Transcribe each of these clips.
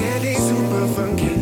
Getting super funky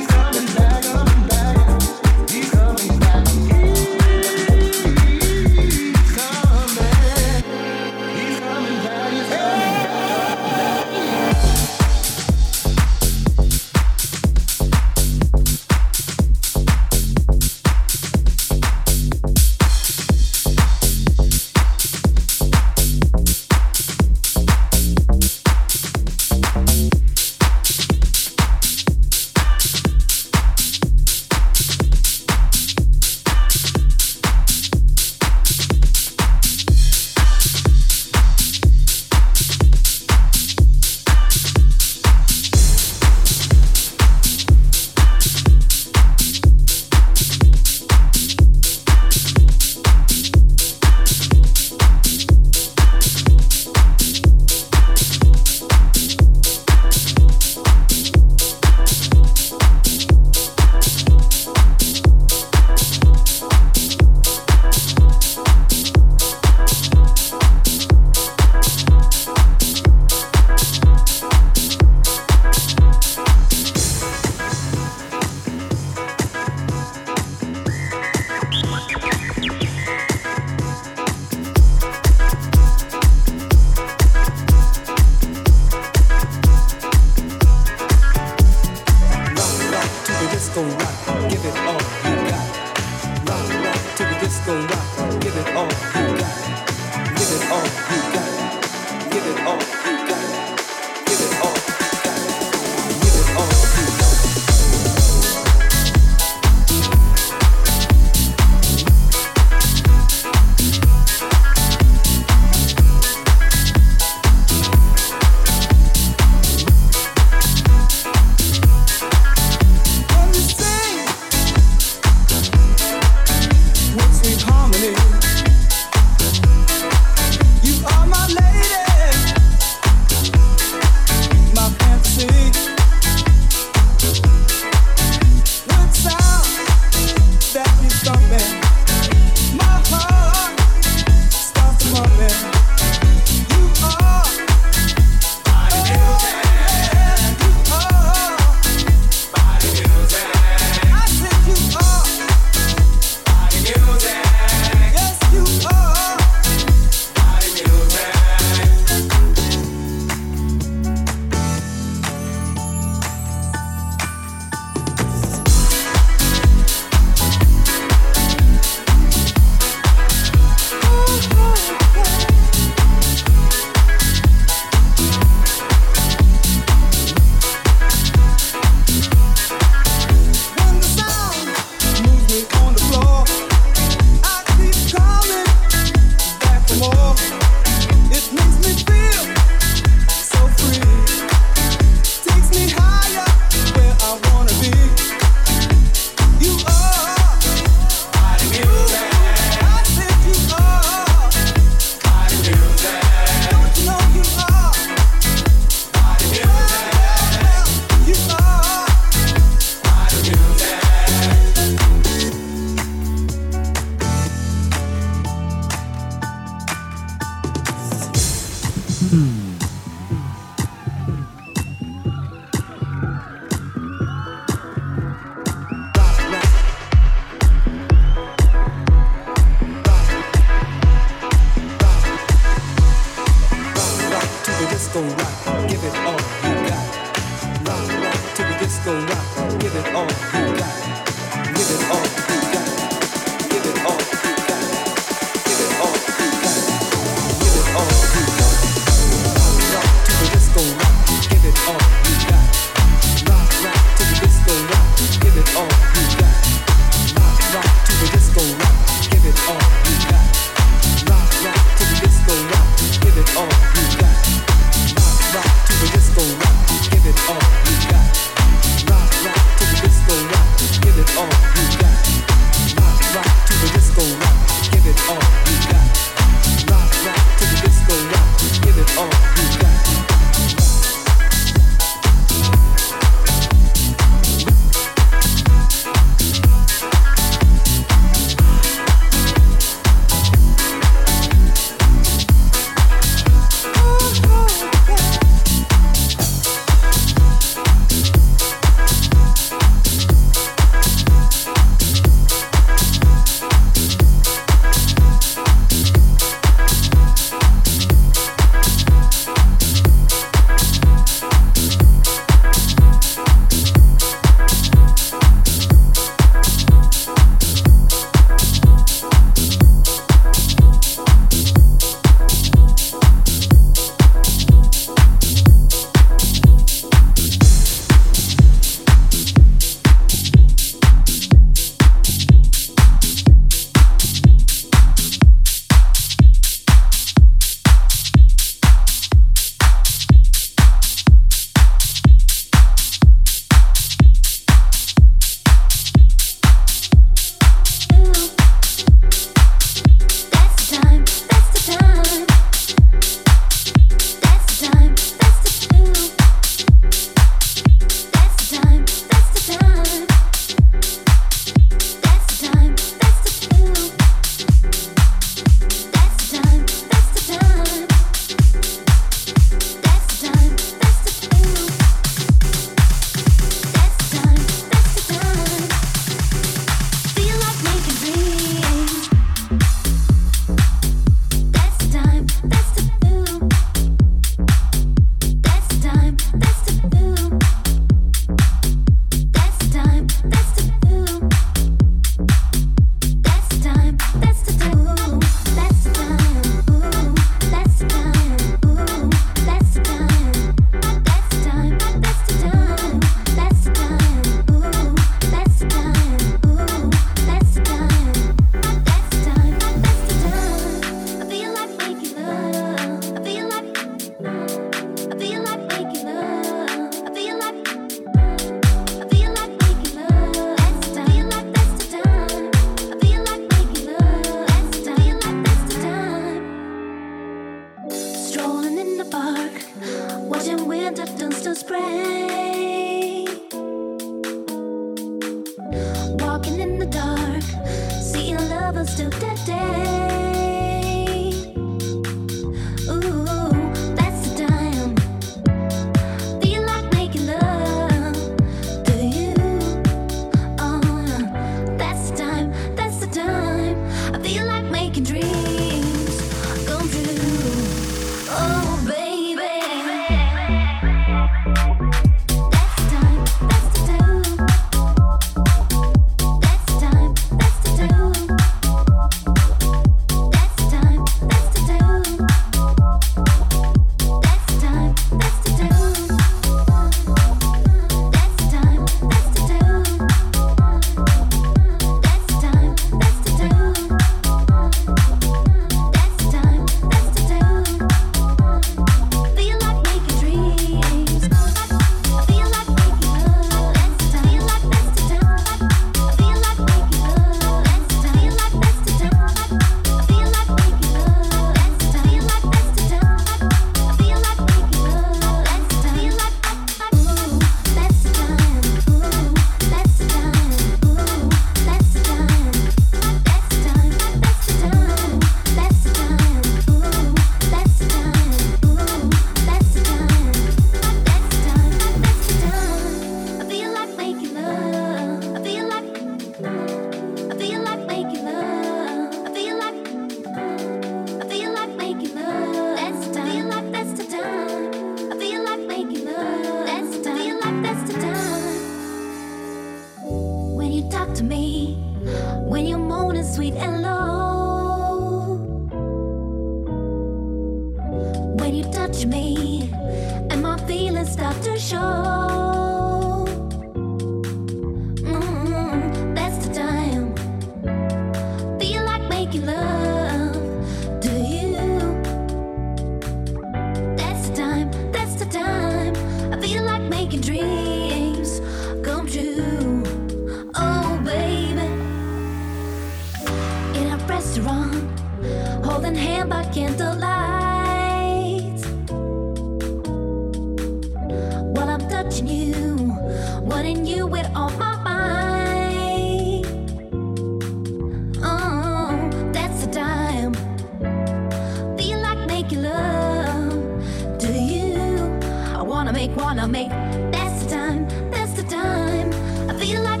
make, wanna make. That's the time, that's the time. I feel like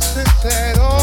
sincero.